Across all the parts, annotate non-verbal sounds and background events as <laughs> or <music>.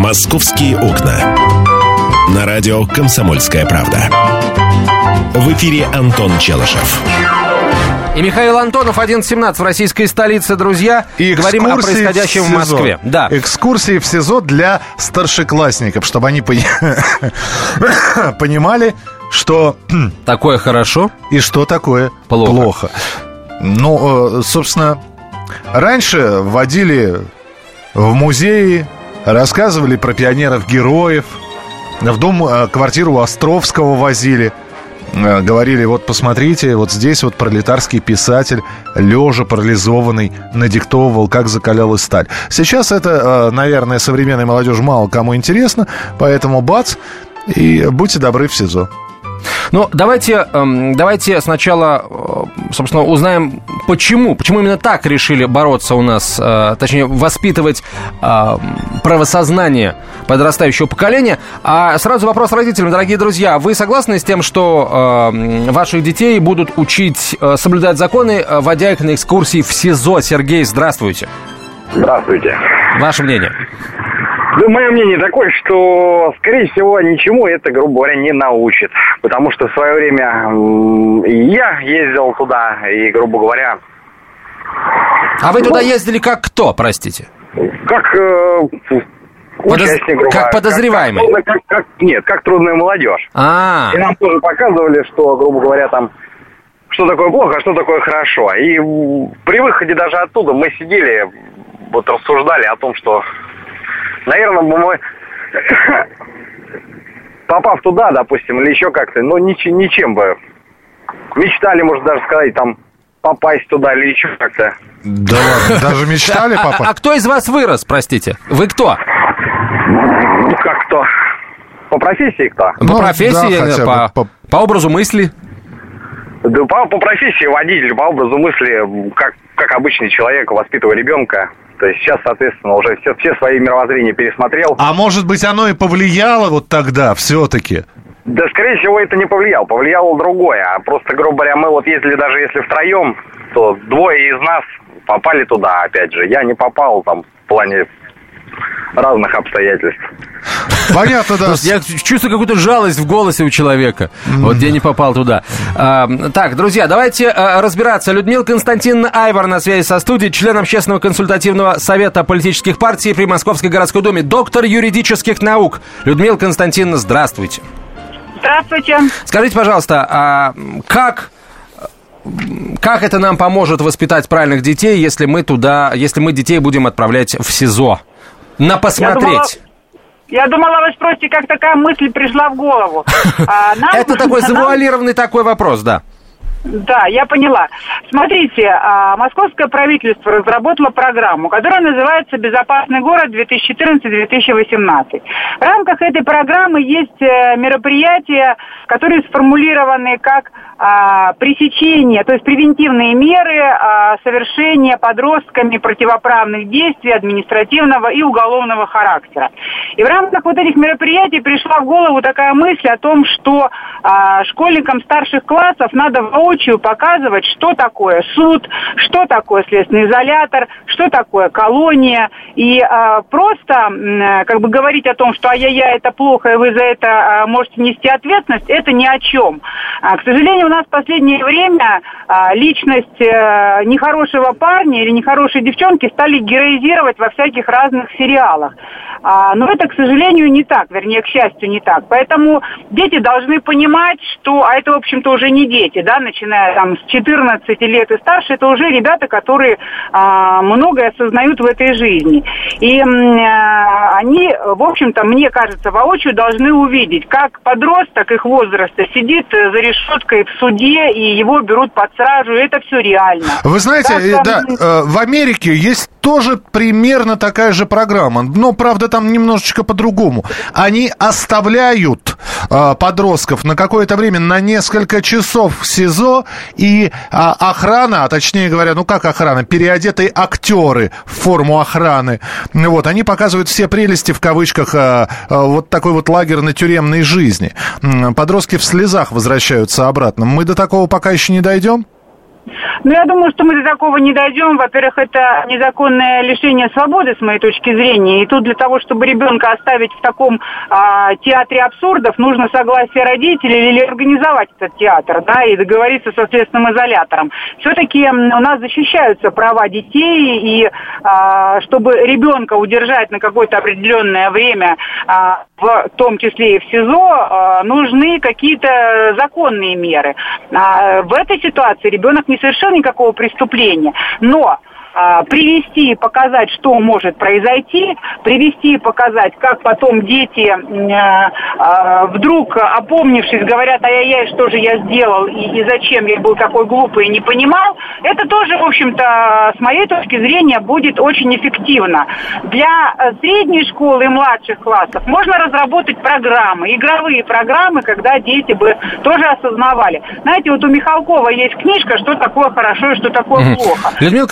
«Московские окна». На радио «Комсомольская правда». В эфире Антон Челышев. И Михаил Антонов, 11.17 в российской столице, друзья. И Говорим о происходящем в СИЗО. Москве. Да. Экскурсии в СИЗО для старшеклассников, чтобы они пони- <coughs> понимали, что <coughs> Такое хорошо. и что такое Плохо. Ну, э, собственно, раньше водили в музеи, рассказывали про пионеров-героев, в дом, э, квартиру Островского возили. Э, Говорили, вот посмотрите, вот здесь вот пролетарский писатель, лежа парализованный, надиктовывал, как закалялась сталь. Сейчас это, э, наверное, современной молодежи мало кому интересно, поэтому бац, и будьте добры в СИЗО. Ну, давайте, эм, давайте сначала, э, собственно, узнаем, почему. Почему именно так решили бороться у нас, э, точнее, воспитывать э, правосознание подрастающего поколения. А сразу вопрос родителям, дорогие друзья. Вы согласны с тем, что э, ваших детей будут учить соблюдать законы, водя их на экскурсии в СИЗО? Сергей, здравствуйте. Здравствуйте. Ваше мнение? Да, мое мнение такое, что, скорее всего, ничему это, грубо говоря, не научит. Потому что в свое время я ездил туда, и, грубо говоря, А вы туда ездили как кто, простите? как э, Подоз- участник, грубо как подозреваемый? Как, как- как- нет, как трудная молодежь. А, И нам тоже показывали, что, грубо говоря, там, что такое плохо, а что такое хорошо. И при выходе даже оттуда мы сидели, вот рассуждали о том, что, наверное, бы мы, попав туда, допустим, или еще как-то, ну, нич- ничем бы, мечтали, можно даже сказать, там, попасть туда или еще как-то. Да ладно, даже мечтали, а, папа? а кто из вас вырос, простите? Вы кто? Ну, как кто? По профессии кто? По Ну, профессии, да, по, по образу мысли? Да, по, по профессии водитель, по образу мысли, как, как обычный человек, воспитывая ребенка. То есть сейчас, соответственно, уже все, все свои мировоззрения пересмотрел. А может быть, оно и повлияло вот тогда все-таки? Да, скорее всего, это не повлияло. Повлияло другое. А просто, грубо говоря, мы вот ездили даже если втроем, то двое из нас попали туда, опять же. Я не попал там в плане разных обстоятельств. Понятно, да. Я чувствую какую-то жалость в голосе у человека. Вот я не попал туда. А, так, друзья, давайте а, разбираться. Людмила Константиновна Айвар на связи со студией, член общественного консультативного совета политических партий при Московской городской думе, доктор юридических наук. Людмила Константиновна, здравствуйте. Здравствуйте. Скажите, пожалуйста, а как как это нам поможет воспитать правильных детей, если мы туда, если мы детей будем отправлять в СИЗО? На посмотреть. Я думала, вы спросите, как такая мысль пришла в голову. <laughs> А, Это такой <laughs> завуалированный такой вопрос, да. Да, я поняла. Смотрите, а, московское правительство разработало программу, которая называется «Безопасный город 2014-2018». В рамках этой программы есть э, мероприятия, которые сформулированы как а, пресечение, то есть превентивные меры а, совершения подростками противоправных действий административного и уголовного характера. И в рамках вот этих мероприятий пришла в голову такая мысль о том, что школьникам старших классов надо воочию показывать, что такое суд, что такое следственный изолятор, что такое колония. И а, просто э, как бы говорить о том, что ай-яй-яй, это плохо, и вы за это а, можете нести ответственность, это ни о чем. А, к сожалению, у нас в последнее время а, личность э, нехорошего парня или нехорошей девчонки стали героизировать во всяких разных сериалах. А, но это, к сожалению, не так, вернее, к счастью, не так. Поэтому дети должны понимать, что, а это, в общем-то, уже не дети, да, начиная там с 14 лет и старше, это уже ребята, которые а, многое осознают в этой жизни. И а, они, в общем-то, мне кажется, воочию должны увидеть, как подросток их возраста сидит за решеткой в суде, и его берут под стражу, и это все реально. Вы знаете, Как э, там- да, э, в Америке есть тоже примерно такая же программа, но, правда, там немножечко по-другому. Они оставляют э, подростков на какое-то время, на несколько часов в СИЗО, и а, охрана, а точнее говоря, ну как охрана, переодетые актеры в форму охраны, вот, они показывают все прелести, в кавычках, э, э, вот такой вот лагерно-тюремной жизни. М, Подростки в слезах возвращаются обратно. Мы до такого пока еще не дойдем? Ну, я думаю, что мы до такого не дойдем. Во-первых, это незаконное лишение свободы, с моей точки зрения. И тут для того, чтобы ребенка оставить в таком а, театре абсурдов, нужно согласие родителей или организовать этот театр, да, и договориться со следственным изолятором. Все-таки у нас защищаются права детей, и а, чтобы ребенка удержать на какое-то определенное время, а, в том числе и в СИЗО, а, нужны какие-то законные меры. А, в этой ситуации ребенок не совершил никакого преступления, но привести и показать, что может произойти, привести и показать, как потом дети, а, а, вдруг опомнившись, говорят, ай-яй-яй, что же я сделал и, и зачем я был такой глупый и не понимал, это тоже, в общем-то, с моей точки зрения, будет очень эффективно. Для э, средней школы и младших классов можно разработать программы, игровые программы, когда дети бы тоже осознавали. Знаете, вот у Михалкова есть книжка «Что такое хорошо и что такое плохо». Людмила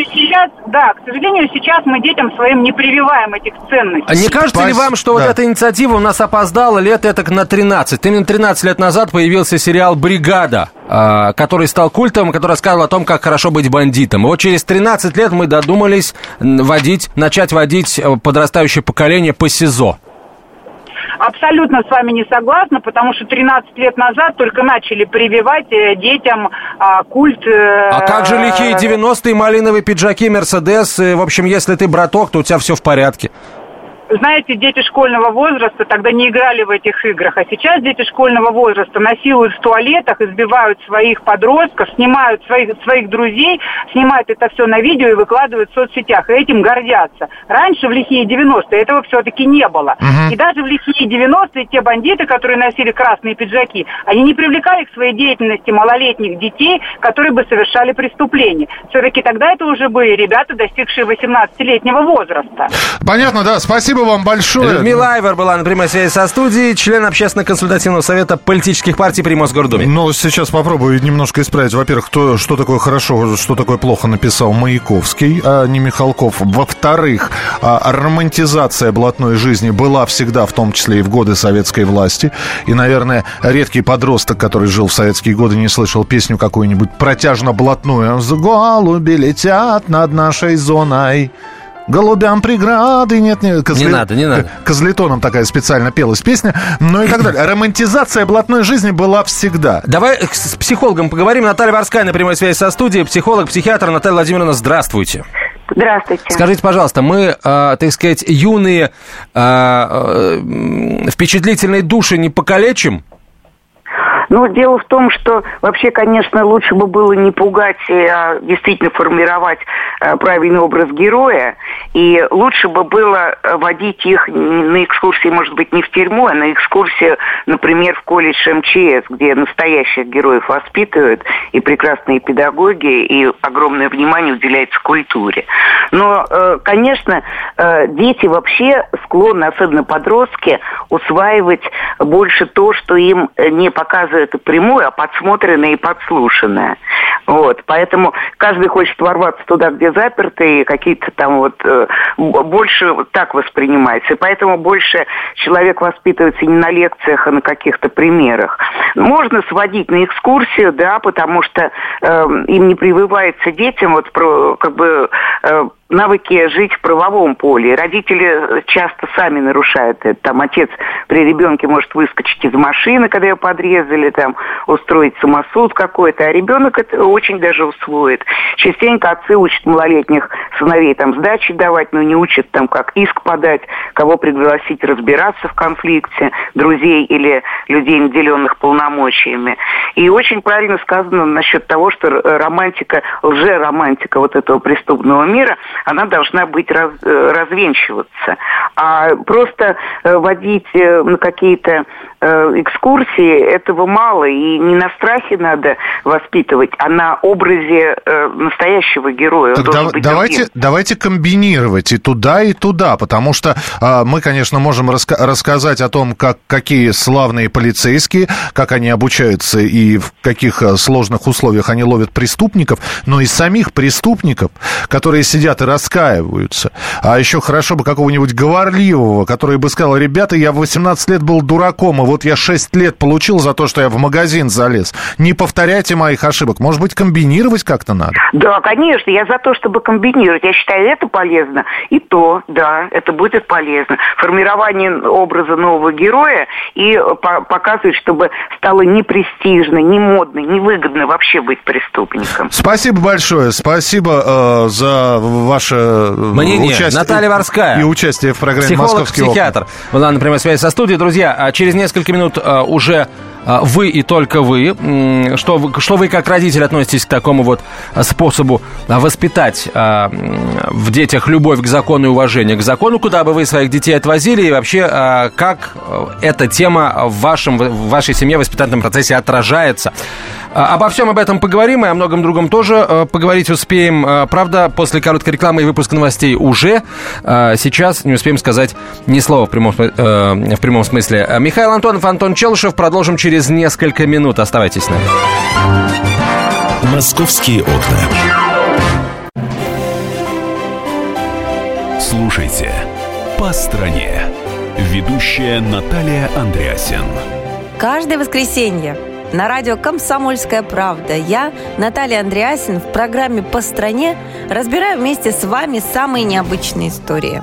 Константиновна, сейчас, да, к сожалению, сейчас мы детям своим не прививаем этих ценностей. А не кажется ли вам, что да. вот эта инициатива у нас опоздала лет это на 13? Именно 13 лет назад появился сериал «Бригада», а, который стал культом, который рассказывал о том, как хорошо быть бандитом. И вот через 13 лет мы додумались водить, начать водить э, подрастающее поколение по СИЗО. Абсолютно с вами не согласна, потому что 13 лет назад только начали прививать э, детям а, культ... Э, а как же лихие 90-е малиновые пиджаки, Мерседес? В общем, если ты браток, то у тебя все в порядке знаете, дети школьного возраста тогда не играли в этих играх, а сейчас дети школьного возраста насилуют в туалетах, избивают своих подростков, снимают своих, своих друзей, снимают это все на видео и выкладывают в соцсетях, и этим гордятся. Раньше, в лихие 90-е, этого все-таки не было. Угу. И даже в лихие 90-е те бандиты, которые носили красные пиджаки, они не привлекали к своей деятельности малолетних детей, которые бы совершали преступления. Все-таки тогда это уже были ребята, достигшие 18-летнего возраста. Понятно, да. Спасибо Спасибо вам большое. Людмила Айвер была на прямой связи со студией, член общественно-консультативного совета политических партий при Мосгордуме. Ну, сейчас попробую немножко исправить. Во-первых, кто, что такое хорошо, что такое плохо написал Маяковский, а не Михалков. Во-вторых, а, романтизация блатной жизни была всегда, в том числе и в годы советской власти. И, наверное, редкий подросток, который жил в советские годы, не слышал песню какую-нибудь протяжно-блатную. «Голуби летят над нашей зоной». Голубям преграды нет, нет. Козли... Не надо, не надо. Козлетоном такая специально пелась песня, ну и так далее. Романтизация блатной жизни была всегда. Давай с психологом поговорим. Наталья Варская на прямой связи со студией. Психолог, психиатр Наталья Владимировна, здравствуйте. Здравствуйте. Скажите, пожалуйста, мы, э, так сказать, юные, э, э, впечатлительные души не покалечим? Ну, дело в том, что вообще, конечно, лучше бы было не пугать, а действительно формировать э, правильный образ героя. И лучше бы было водить их на экскурсии, может быть, не в тюрьму, а на экскурсию, например, в колледж МЧС, где настоящих героев воспитывают, и прекрасные педагоги, и огромное внимание уделяется культуре. Но, э, конечно, э, дети вообще склонны, особенно подростки, усваивать больше то, что им не показывают это прямое, а подсмотренное и подслушанное. Вот, поэтому каждый хочет ворваться туда, где заперты, и какие-то там вот э, больше так воспринимается. И поэтому больше человек воспитывается не на лекциях, а на каких-то примерах. Можно сводить на экскурсию, да, потому что э, им не прививается детям вот про, как бы э, навыки жить в правовом поле. Родители часто сами нарушают это. Там отец при ребенке может выскочить из машины, когда ее подрезали, там устроить самосуд какой-то, а ребенок это очень даже усвоит. Частенько отцы учат малолетних сыновей там сдачи давать, но не учат там как иск подать, кого пригласить разбираться в конфликте, друзей или людей, наделенных полномочиями. И очень правильно сказано насчет того, что романтика, лже-романтика вот этого преступного мира – она должна быть раз, э, развенчиваться. А просто э, водить э, на какие-то экскурсии этого мало, и не на страхе надо воспитывать, а на образе настоящего героя. Так да, давайте, давайте комбинировать и туда, и туда, потому что э, мы, конечно, можем раска- рассказать о том, как, какие славные полицейские, как они обучаются и в каких сложных условиях они ловят преступников, но и самих преступников, которые сидят и раскаиваются. А еще хорошо бы какого-нибудь говорливого, который бы сказал, ребята, я в 18 лет был дураком, и вот я 6 лет получил за то, что я в магазин залез. Не повторяйте моих ошибок. Может быть, комбинировать как-то надо? Да, конечно, я за то, чтобы комбинировать. Я считаю, это полезно. И то, да, это будет полезно. Формирование образа нового героя и по показывать, чтобы стало не престижно, не модно, не выгодно вообще быть преступником. Спасибо большое. Спасибо э, за ваше э, Мнение. участие. Наталья Ворская. И участие в программе Психолог, «Московский окна». психиатр. Была на прямой связи со студией. Друзья, а через несколько минут а, уже вы и только вы. Что, вы. что вы как родитель относитесь к такому вот а, способу а, воспитать а, в детях любовь к закону и уважение к закону? Куда бы вы своих детей отвозили? И вообще, а, как а, эта тема в, вашем, в вашей семье в воспитательном процессе отражается? А, Обо всем об этом поговорим и о многом другом тоже э, поговорить успеем. Э, Правда, после короткой рекламы и выпуска новостей уже э, сейчас не успеем сказать ни слова в прямом, э, в прямом смысле. Э, Михаил Антонов, Антон Челышев. Продолжим через несколько минут. Оставайтесь с нами. «Московские окна». Слушайте «По стране». Ведущая Наталья Андреасин. Каждое воскресенье на радио «Комсомольская правда» я, Наталья Андреасин, в программе «По стране» разбираю вместе с вами самые необычные истории.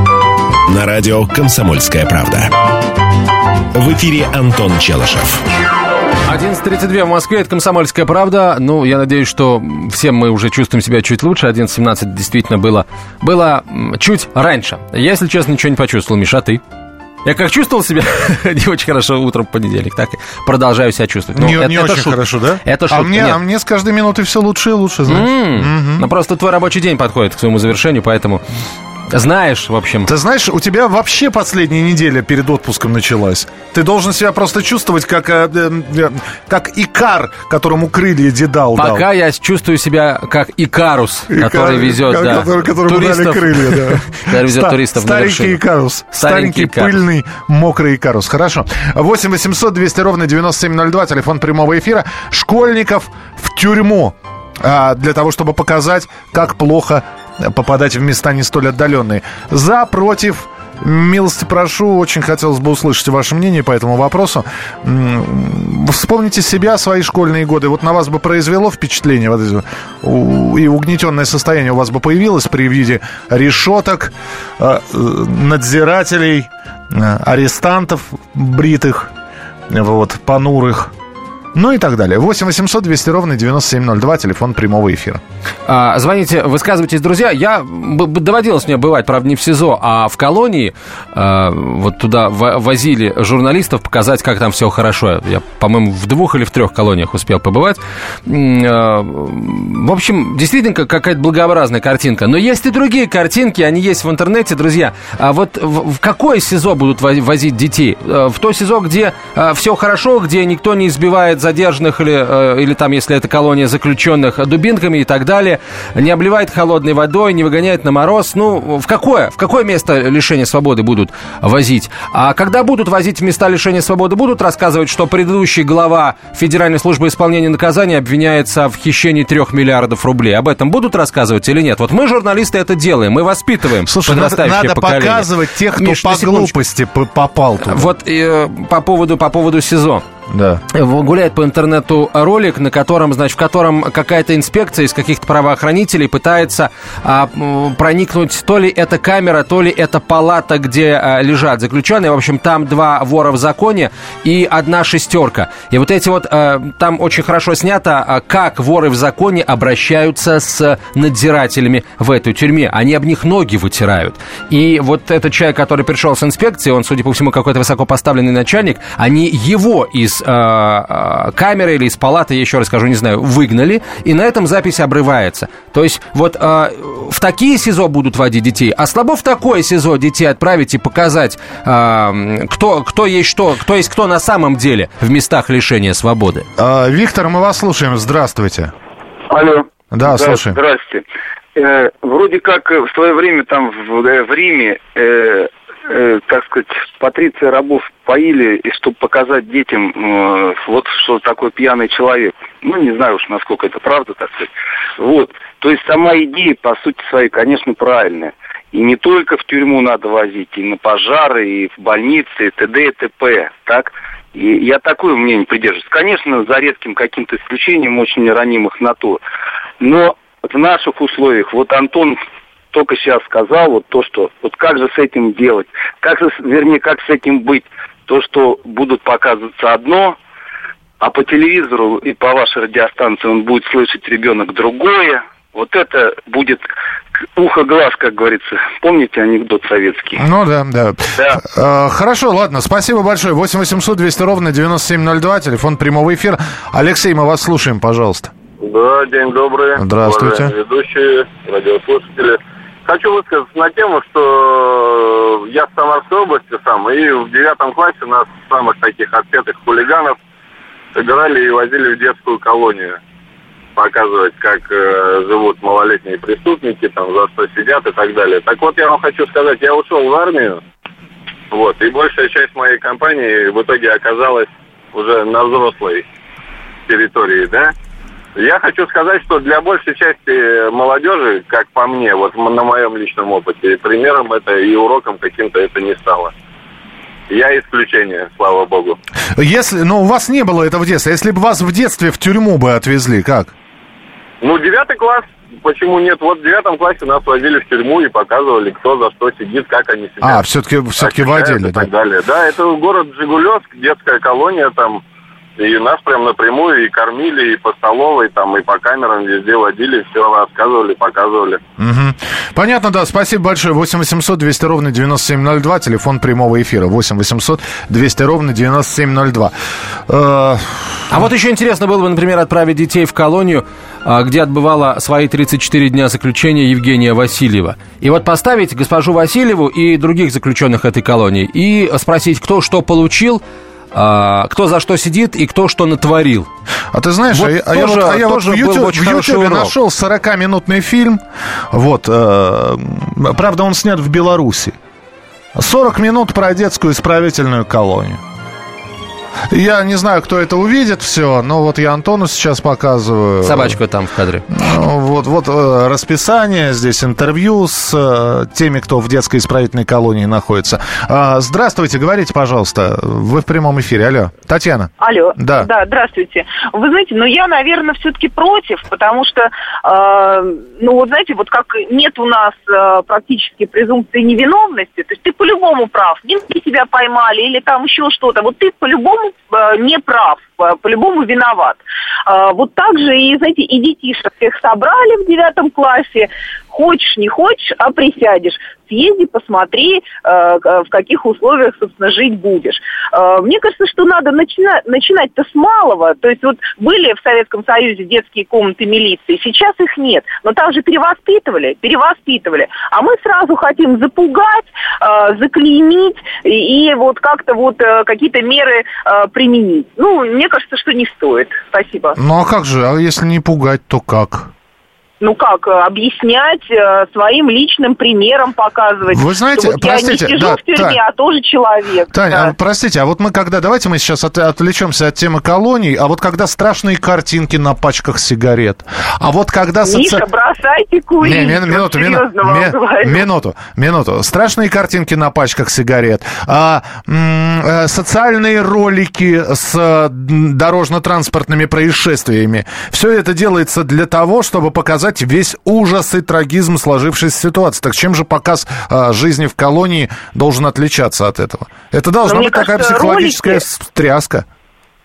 На радио «Комсомольская правда». В эфире Антон Челышев. 11.32 в Москве, это «Комсомольская правда». Ну, я надеюсь, что все мы уже чувствуем себя чуть лучше. 11.17 действительно было, было чуть раньше. Я, если честно, ничего не почувствовал. Миша, а ты? Я как чувствовал себя <laughs> не очень хорошо утром в понедельник, так и продолжаю себя чувствовать. Ну, не это- не это очень шутка. хорошо, да? Это а шутка, мне, нет. а мне с каждой минутой все лучше и лучше, знаешь. М, Ну, просто твой рабочий день подходит к своему завершению, поэтому знаешь, в общем... Ты знаешь, у тебя вообще последняя неделя перед отпуском началась. Ты должен себя просто чувствовать как, э, э, э, как Икар, которому крылья дедал дал. Пока я чувствую себя как Икарус, Икар, который везет, ка- да, который- которому дали туристов. крылья, да. <laughs> Который везет туристов на Старенький. Икарус. Старенький пыльный, мокрый Икарус. Хорошо. 8 800 200 ровно 9702, телефон прямого эфира. Школьников в тюрьму. А, для того, чтобы показать, как плохо попадать в места не столь отдаленные. За, против, Милости прошу, очень хотелось бы услышать ваше мнение по этому вопросу. Вспомните себя, свои школьные годы. Вот на вас бы произвело впечатление, вот и угнетенное состояние у вас бы появилось при виде решеток, э, надзирателей, э, арестантов бритых, вот, понурых, ну и так далее. 8 800 200 ровно 9702, телефон прямого эфира. А, звоните, высказывайтесь, друзья. Я доводилось мне бывать, правда, не в СИЗО, а в колонии. А, вот туда во- возили журналистов показать, как там все хорошо. Я, по-моему, в двух или в трех колониях успел побывать. А, В общем, действительно как- какая-то благообразная картинка. Но есть и другие картинки, они есть в интернете, друзья. А вот в, какое СИЗО будут во- возить детей? Э, В то СИЗО, где все хорошо, где никто не избивает задержанных или, э, или там, если это колония заключенных, дубинками и так далее, не обливает холодной водой, не выгоняет на мороз. Ну, в какое? В какое место лишения свободы будут возить? А когда будут возить в места лишения свободы, будут рассказывать, что предыдущий глава Федеральной службы исполнения наказания обвиняется в хищении трех миллиардов рублей. Об этом будут рассказывать или нет? Вот мы, журналисты, это делаем. Мы воспитываем Слушай, надо, подрастающее надо поколение. показывать тех, кто Миш, по глупости попал туда. Вот э, по поводу по поводу СИЗО. Да. В- Гуляет по интернету ролик, на котором, значит, в котором какая-то инспекция из каких-то правоохранителей пытается а, проникнуть, то ли это камера, то ли это палата, где а, лежат заключенные. В общем, там два вора в законе и одна шестерка. И вот эти вот, а, там очень хорошо снято, а, как воры в законе обращаются с надзирателями в этой тюрьме. Они об них ноги вытирают. И вот этот человек, который пришел с инспекции, он, судя по всему, какой-то высокопоставленный начальник, они его из из э, э, камеры или из палаты, я еще раз скажу, не знаю, выгнали, и на этом запись обрывается. То есть вот э, в такие СИЗО будут водить детей, а слабо в такое СИЗО детей отправить и показать, э, кто, кто есть что, кто есть кто на самом деле в местах лишения свободы. А, Виктор, мы вас слушаем. Здравствуйте. Алло. Да, слушаем. Здравствуйте. Э, вроде как в свое время там в, э, в Риме, э, э, так сказать, патриции рабов поили, и чтобы показать детям, э, вот что такой пьяный человек. Ну, не знаю уж, насколько это правда, так сказать. Вот. То есть сама идея, по сути своей, конечно, правильная. И не только в тюрьму надо возить, и на пожары, и в больницы, и т.д. и т.п. Так? И я такое мнение придерживаюсь. Конечно, за редким каким-то исключением очень ранимых натур. Но в наших условиях, вот Антон только сейчас сказал вот то, что вот как же с этим делать, как же, вернее, как с этим быть, то, что будут показываться одно, а по телевизору и по вашей радиостанции он будет слышать ребенок другое, вот это будет ухо-глаз, как говорится. Помните анекдот советский? Ну да, да. Да. А, хорошо, ладно, спасибо большое. 8 800 200 ровно 9702, телефон прямого эфира. Алексей, мы вас слушаем, пожалуйста. Да, день добрый. Здравствуйте. уважаемые Ведущие, радиослушатели. Хочу высказаться на тему, что я в Самарской области сам, и в девятом классе нас самых таких отпетых хулиганов собирали и возили в детскую колонию показывать, как э, живут малолетние преступники, там, за что сидят и так далее. Так вот, я вам хочу сказать, я ушел в армию, вот, и большая часть моей компании в итоге оказалась уже на взрослой территории, да. Я хочу сказать, что для большей части молодежи, как по мне, вот на моем личном опыте, примером это и уроком каким-то это не стало. Я исключение, слава богу. Если, ну, у вас не было этого в детстве. Если бы вас в детстве в тюрьму бы отвезли, как? Ну, девятый класс, почему нет? Вот в девятом классе нас возили в тюрьму и показывали, кто за что сидит, как они сидят. А, все-таки как водили, и да? так далее. Да, это город Жигулевск, детская колония там. И нас прям напрямую и кормили, и по столовой, там, и по камерам везде водили, все рассказывали, показывали. Мгм. Понятно, да, спасибо большое. 8 800 200 ровно 9702, телефон прямого эфира. 8 800 200 ровно 9702. Э, А вот еще интересно было бы, например, отправить детей в колонию, а, где отбывала свои 34 дня заключения Евгения Васильева. И вот поставить госпожу Васильеву и других заключенных этой колонии и спросить, кто что получил, а, кто за что сидит и кто что натворил. А ты знаешь, Вот а я- а я, тоже- вот, а я вот тоже в урок. нашел 40-минутный фильм. Вот, э, правда, он снят в Беларуси. 40 минут про детскую исправительную колонию. Я не знаю, кто это увидит все, но вот я Антону сейчас показываю. Собачка там в кадре. Ну, Вот, вот э, расписание, здесь интервью с э, теми, кто в детской исправительной колонии находится. А, Здравствуйте, говорите, пожалуйста, вы в прямом эфире, алло. Татьяна. Алло. Да. Да, здравствуйте. Вы знаете, ну я, наверное, все-таки против, потому что, э, ну вот знаете, вот как нет у нас э, практически презумпции невиновности, то есть ты по-любому прав, менты тебя поймали или там еще что-то, вот ты по-любому э, не прав, э, по-любому виноват. Э, вот так же и, знаете, и детишек всех собрали в девятом классе, хочешь, не хочешь, а присядешь. Съезди, посмотри, э, в каких условиях, собственно, жить будешь. Э, Мне кажется, что надо начина- начинать-то с малого. То есть вот были в Советском Союзе детские комнаты милиции, сейчас их нет. Но там же перевоспитывали, перевоспитывали. А мы сразу хотим запугать, э, заклеймить и, вот как-то вот какие-то меры применить. Ну, мне кажется, что не стоит. Спасибо. Ну а как же, а если не пугать, то как? Ну как, э, объяснять э, своим личным примером, показывать. Вы знаете, вот простите, я не сижу да, в тюрьме, Тань. а тоже человек. Таня, Да. а простите, а вот мы когда, давайте мы сейчас от- отвлечемся от темы колоний, а вот когда страшные картинки на пачках сигарет, а вот когда... соци- Миша, бросайте курить. Не, мин- минуту, Вот мину- серьезно вам ми- говорю. минуту, минуту. Страшные картинки на пачках сигарет, а, м, э, социальные ролики с дорожно-транспортными происшествиями. Все это делается для того, чтобы показать весь ужас и трагизм сложившейся ситуации. Так чем же показ э, жизни в колонии должен отличаться от этого? Это должна Но быть такая кажется, психологическая ролики- встряска.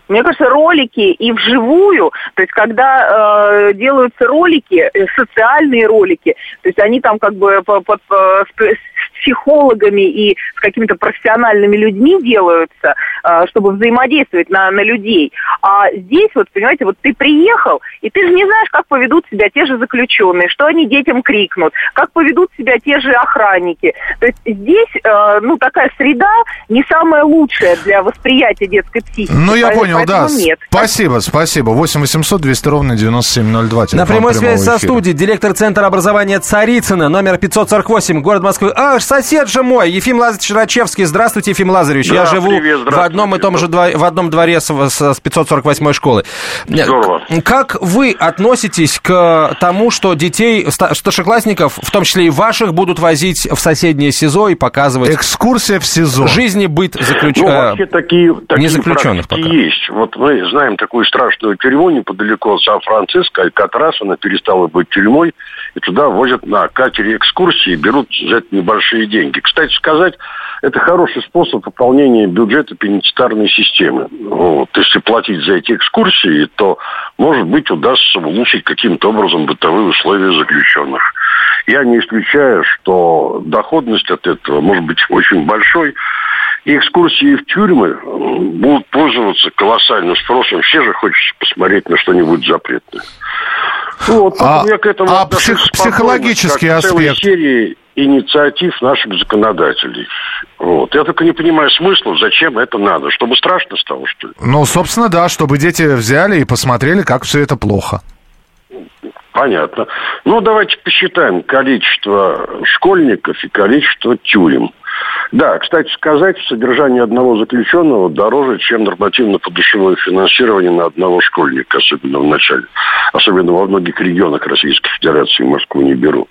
Мне кажется, ролики и вживую, то есть когда э, делаются ролики, э, социальные ролики, то есть они там как бы по- под- по- с, психологами и с какими-то профессиональными людьми делаются, чтобы взаимодействовать на, на людей. А здесь, вот, понимаете, вот ты приехал, и ты же не знаешь, как поведут себя те же заключенные, что они детям крикнут, как поведут себя те же охранники. То есть здесь, э, ну, такая среда не самая лучшая для восприятия детской психики. Ну, я понял, да. Нет. Спасибо, спасибо. 8 800 200 ровно 9702. На прямой связи со студией директор Центра образования Царицына, номер 548, город Москвы. Ах, сосед же мой, Ефим Лазаревич Рачевский. Здравствуйте, Ефим Лазаревич. Я Да, живу привет, в одном и том же в одном дворе с, с- с 548 школы. Здорово. Как вы относитесь к тому, что детей, ста- старшеклассников, в том числе и ваших, будут возить в соседнее СИЗО и показывать Экскурсия в СИЗО. жизнь и быт заключ... Ну, э, вообще такие, такие не заключенных пока. есть. Вот мы знаем такую страшную тюрьму неподалеко от Сан-Франциско, Алькатрас, она перестала быть тюрьмой, и туда возят на катере экскурсии, берут за это небольшие деньги. Кстати сказать, это хороший способ пополнения бюджета пенитенциарной системы. Вот. Если платить за эти экскурсии, то, может быть, удастся улучшить каким-то образом бытовые условия заключенных. Я не исключаю, что доходность от этого может быть очень большой, и экскурсии в тюрьмы будут пользоваться колоссальным спросом. Все же хочется посмотреть на что-нибудь запретное. Вот, А- я к этому а псих- психологический как аспект? серии инициатив наших законодателей. Вот. Я только не понимаю смысла, зачем это надо. Чтобы страшно стало, что ли? Ну, собственно, да, чтобы дети взяли и посмотрели, как все это плохо. Понятно. Ну, давайте посчитаем количество школьников и количество тюрем. Да, кстати сказать, содержание одного заключенного дороже, чем нормативно-подушевое финансирование на одного школьника, особенно в начале. Особенно во многих регионах Российской Федерации, Москву не беру.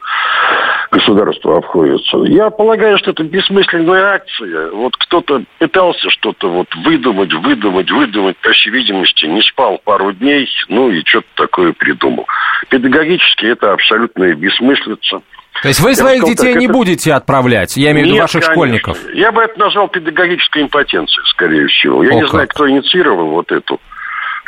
Государство обходится. Я полагаю, что это бессмысленная акция. Вот кто-то пытался что-то вот выдумать, выдумать, выдумать, по всей видимости, не спал пару дней, ну и что-то такое придумал. Педагогически это абсолютная бессмыслица. То есть вы своих детей так, не это- будете отправлять, я имею в виду ваших конечно. школьников. Я бы это назвал педагогической импотенцией, скорее всего. Я О, не как. знаю, кто инициировал вот эту. штуку.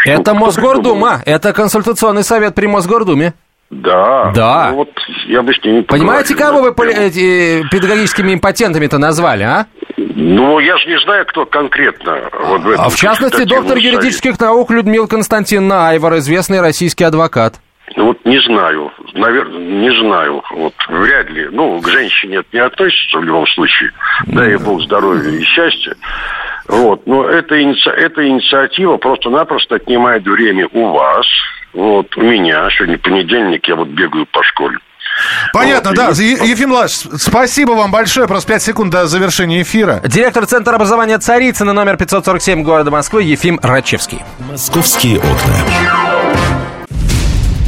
Это Мосгордума, это консультационный совет при Мосгордуме. Да. Да. Ну, вот я бы с ними Понимаете, кого вы поли- эти, педагогическими импотентами-то назвали, а? Ну, я же не знаю, кто конкретно. Вот в А в частности, доктор юридических наук Людмила Константиновна Айвар, известный российский адвокат. Ну, Вот не знаю, наверное, не знаю. Вот вряд ли. Ну, к женщине это не относится в любом случае. Дай ей Бог здоровья и счастья. Вот. Но эта, иници- эта инициатива просто-напросто отнимает время у вас, вот, у меня. Сегодня понедельник, я вот бегаю по школе. Понятно, Вот, да. и- Ефим Лаш, спасибо вам большое. Просто 5 секунд до завершения эфира. Директор Центра образования Царицына, номер 547 города Москвы, Ефим Рачевский. Московские окна.